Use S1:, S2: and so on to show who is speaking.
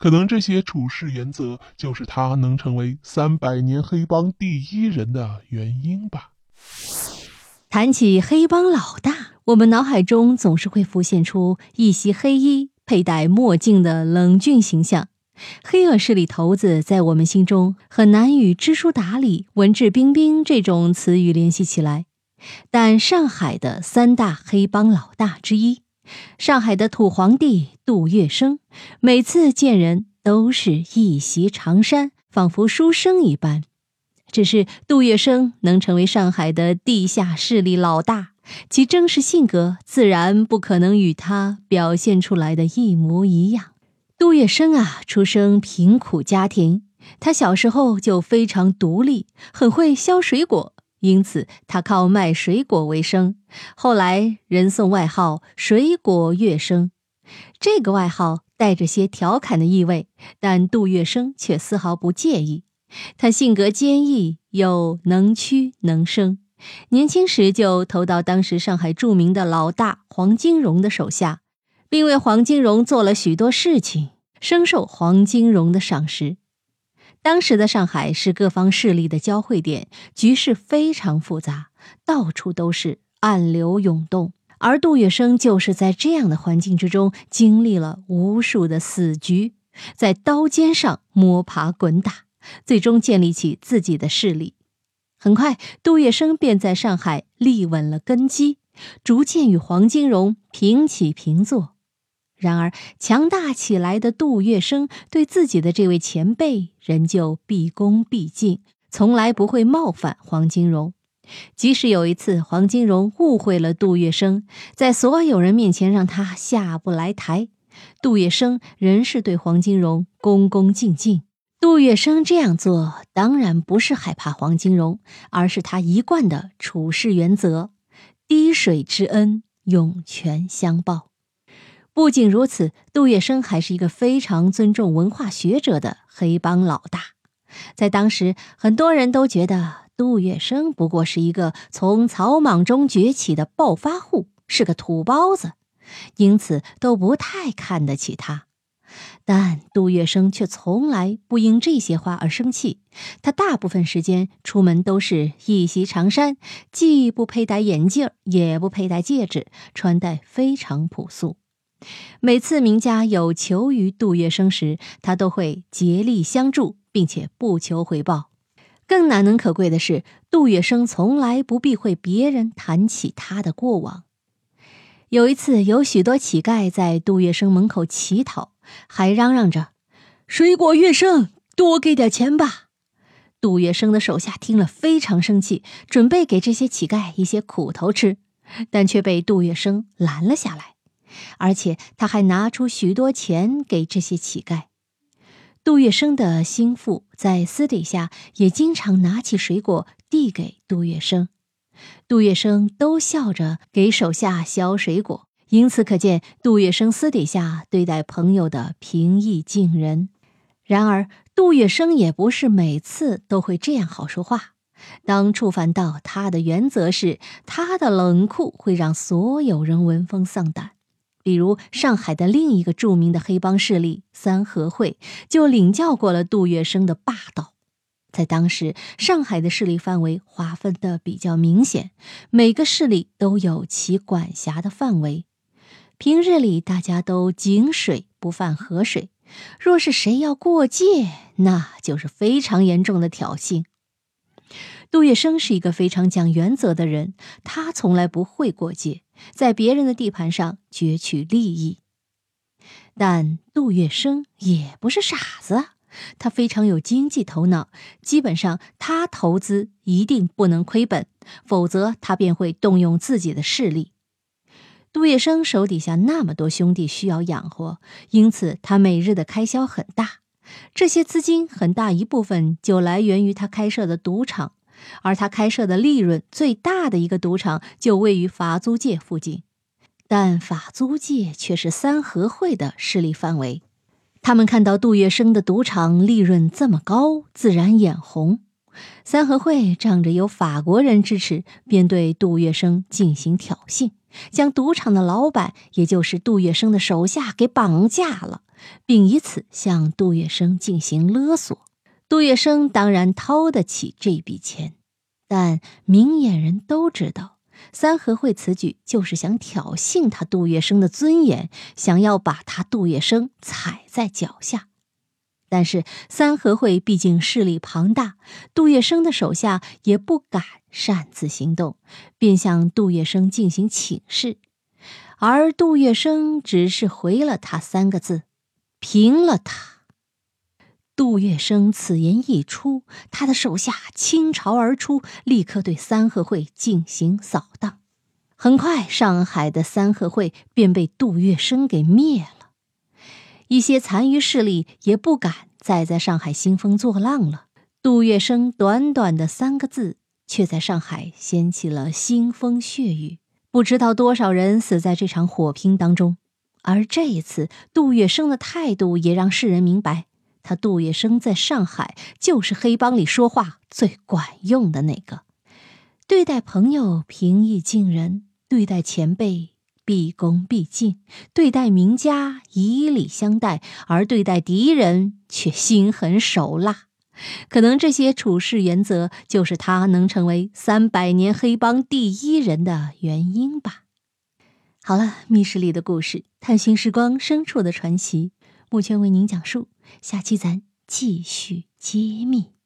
S1: 可能这些处事原则就是他能成为三百年黑帮第一人的原因吧。
S2: 谈起黑帮老大，我们脑海中总是会浮现出一袭黑衣、佩戴墨镜的冷峻形象。黑恶势力头子在我们心中很难与知书达理、文质彬彬这种词语联系起来。但上海的三大黑帮老大之一，上海的土皇帝杜月笙，每次见人都是一袭长衫，仿佛书生一般。只是杜月笙能成为上海的地下势力老大，其真实性格自然不可能与他表现出来的一模一样。杜月笙啊，出生贫苦家庭，他小时候就非常独立，很会削水果，因此他靠卖水果为生。后来人送外号“水果月生”，这个外号带着些调侃的意味，但杜月笙却丝毫不介意。他性格坚毅又能屈能伸，年轻时就投到当时上海著名的老大黄金荣的手下。并为黄金荣做了许多事情，深受黄金荣的赏识。当时的上海是各方势力的交汇点，局势非常复杂，到处都是暗流涌动。而杜月笙就是在这样的环境之中，经历了无数的死局，在刀尖上摸爬滚打，最终建立起自己的势力。很快，杜月笙便在上海立稳了根基，逐渐与黄金荣平起平坐。然而，强大起来的杜月笙对自己的这位前辈仍旧毕恭毕敬，从来不会冒犯黄金荣。即使有一次黄金荣误会了杜月笙，在所有人面前让他下不来台，杜月笙仍是对黄金荣恭恭敬敬。杜月笙这样做，当然不是害怕黄金荣，而是他一贯的处事原则：滴水之恩，涌泉相报。不仅如此，杜月笙还是一个非常尊重文化学者的黑帮老大。在当时，很多人都觉得杜月笙不过是一个从草莽中崛起的暴发户，是个土包子，因此都不太看得起他。但杜月笙却从来不因这些话而生气。他大部分时间出门都是一袭长衫，既不佩戴眼镜，也不佩戴戒指，穿戴非常朴素。每次名家有求于杜月笙时，他都会竭力相助，并且不求回报。更难能可贵的是，杜月笙从来不避讳别人谈起他的过往。有一次，有许多乞丐在杜月笙门口乞讨，还嚷嚷着：“水果月笙，多给点钱吧！”杜月笙的手下听了非常生气，准备给这些乞丐一些苦头吃，但却被杜月笙拦了下来。而且他还拿出许多钱给这些乞丐。杜月笙的心腹在私底下也经常拿起水果递给杜月笙，杜月笙都笑着给手下削水果。由此可见，杜月笙私底下对待朋友的平易近人。然而，杜月笙也不是每次都会这样好说话。当触犯到他的原则时，他的冷酷会让所有人闻风丧胆。比如上海的另一个著名的黑帮势力三合会，就领教过了杜月笙的霸道。在当时，上海的势力范围划分的比较明显，每个势力都有其管辖的范围。平日里大家都井水不犯河水，若是谁要过界，那就是非常严重的挑衅。杜月笙是一个非常讲原则的人，他从来不会过界。在别人的地盘上攫取利益，但杜月笙也不是傻子，他非常有经济头脑。基本上，他投资一定不能亏本，否则他便会动用自己的势力。杜月笙手底下那么多兄弟需要养活，因此他每日的开销很大。这些资金很大一部分就来源于他开设的赌场。而他开设的利润最大的一个赌场就位于法租界附近，但法租界却是三合会的势力范围。他们看到杜月笙的赌场利润这么高，自然眼红。三合会仗着有法国人支持，便对杜月笙进行挑衅，将赌场的老板，也就是杜月笙的手下给绑架了，并以此向杜月笙进行勒索。杜月笙当然掏得起这笔钱，但明眼人都知道，三合会此举就是想挑衅他杜月笙的尊严，想要把他杜月笙踩在脚下。但是三合会毕竟势力庞大，杜月笙的手下也不敢擅自行动，便向杜月笙进行请示，而杜月笙只是回了他三个字：“平了他。”杜月笙此言一出，他的手下倾巢而出，立刻对三合会进行扫荡。很快，上海的三合会便被杜月笙给灭了。一些残余势力也不敢再在上海兴风作浪了。杜月笙短短的三个字，却在上海掀起了腥风血雨，不知道多少人死在这场火拼当中。而这一次，杜月笙的态度也让世人明白。他杜月笙在上海就是黑帮里说话最管用的那个，对待朋友平易近人，对待前辈毕恭毕敬，对待名家以礼相待，而对待敌人却心狠手辣。可能这些处事原则，就是他能成为三百年黑帮第一人的原因吧。好了，密室里的故事，探寻时光深处的传奇。目前为您讲述，下期咱继续揭秘。